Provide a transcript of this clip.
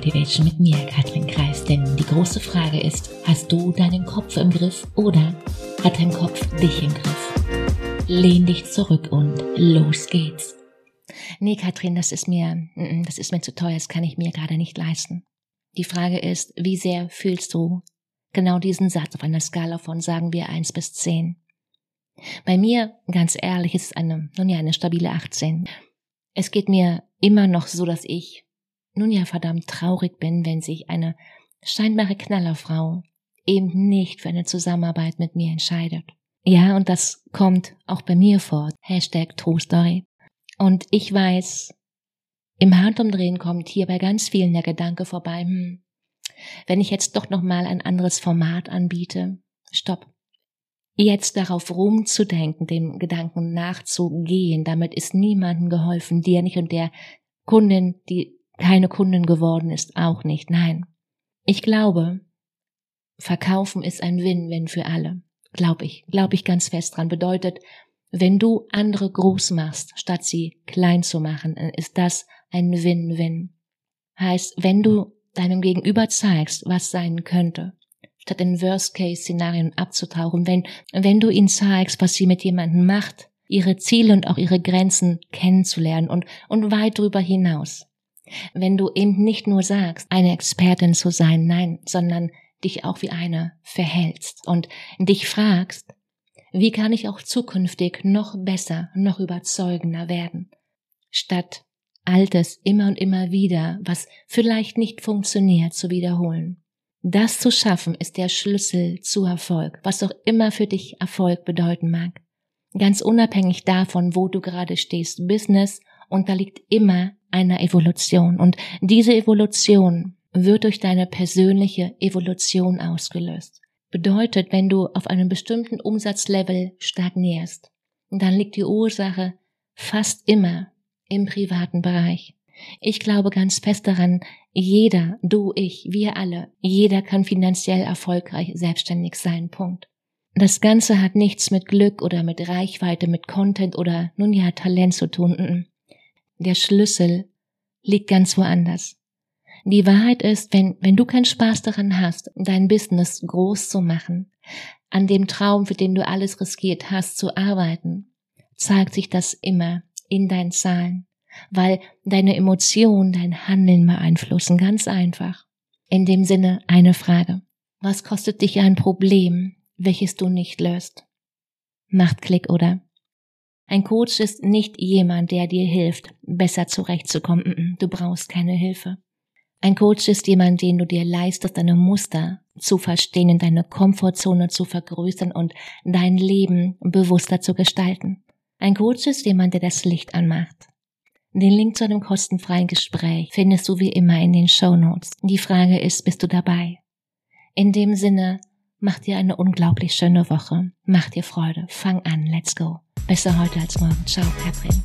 Motivation mit mir, Katrin Kreis. Denn die große Frage ist, hast du deinen Kopf im Griff oder hat dein Kopf dich im Griff? Lehn dich zurück und los geht's. Nee, Katrin, das ist mir, das ist mir zu teuer, das kann ich mir gerade nicht leisten. Die Frage ist, wie sehr fühlst du genau diesen Satz auf einer Skala von, sagen wir, eins bis zehn? Bei mir, ganz ehrlich, ist es eine, nun ja, eine stabile 18. Es geht mir immer noch so, dass ich, nun ja, verdammt traurig bin, wenn sich eine scheinbare Knallerfrau eben nicht für eine Zusammenarbeit mit mir entscheidet. Ja, und das kommt auch bei mir vor. Hashtag True Story. Und ich weiß, im Handumdrehen kommt hier bei ganz vielen der Gedanke vorbei, hm, wenn ich jetzt doch nochmal ein anderes Format anbiete, stopp. Jetzt darauf rumzudenken, dem Gedanken nachzugehen, damit ist niemandem geholfen, dir nicht und der Kundin, die keine Kundin geworden ist, auch nicht. Nein. Ich glaube, verkaufen ist ein Win-Win für alle. Glaube ich. Glaube ich ganz fest dran. Bedeutet, wenn du andere groß machst, statt sie klein zu machen, ist das ein Win-Win. Heißt, wenn du deinem Gegenüber zeigst, was sein könnte, statt in Worst-Case-Szenarien abzutauchen, wenn, wenn du ihnen zeigst, was sie mit jemandem macht, ihre Ziele und auch ihre Grenzen kennenzulernen und, und weit darüber hinaus. Wenn du eben nicht nur sagst, eine Expertin zu sein, nein, sondern dich auch wie eine verhältst und dich fragst, wie kann ich auch zukünftig noch besser, noch überzeugender werden, statt Altes immer und immer wieder, was vielleicht nicht funktioniert, zu wiederholen. Das zu schaffen ist der Schlüssel zu Erfolg, was auch immer für dich Erfolg bedeuten mag. Ganz unabhängig davon, wo du gerade stehst, Business unterliegt immer einer Evolution und diese Evolution wird durch deine persönliche Evolution ausgelöst. Bedeutet, wenn du auf einem bestimmten Umsatzlevel stagnierst, dann liegt die Ursache fast immer im privaten Bereich. Ich glaube ganz fest daran, jeder, du, ich, wir alle, jeder kann finanziell erfolgreich selbstständig sein. Punkt. Das Ganze hat nichts mit Glück oder mit Reichweite, mit Content oder nun ja Talent zu tun. Der Schlüssel liegt ganz woanders. Die Wahrheit ist, wenn, wenn du keinen Spaß daran hast, dein Business groß zu machen, an dem Traum, für den du alles riskiert hast, zu arbeiten, zeigt sich das immer in deinen Zahlen, weil deine Emotionen dein Handeln beeinflussen, ganz einfach. In dem Sinne eine Frage. Was kostet dich ein Problem, welches du nicht löst? Macht Klick, oder? Ein Coach ist nicht jemand, der dir hilft, besser zurechtzukommen. Du brauchst keine Hilfe. Ein Coach ist jemand, den du dir leistest, deine Muster zu verstehen, in deine Komfortzone zu vergrößern und dein Leben bewusster zu gestalten. Ein Coach ist jemand, der das Licht anmacht. Den Link zu einem kostenfreien Gespräch findest du wie immer in den Show Notes. Die Frage ist, bist du dabei? In dem Sinne, mach dir eine unglaublich schöne Woche. Mach dir Freude. Fang an. Let's go. Besser heute als morgen. Ciao, Katrin.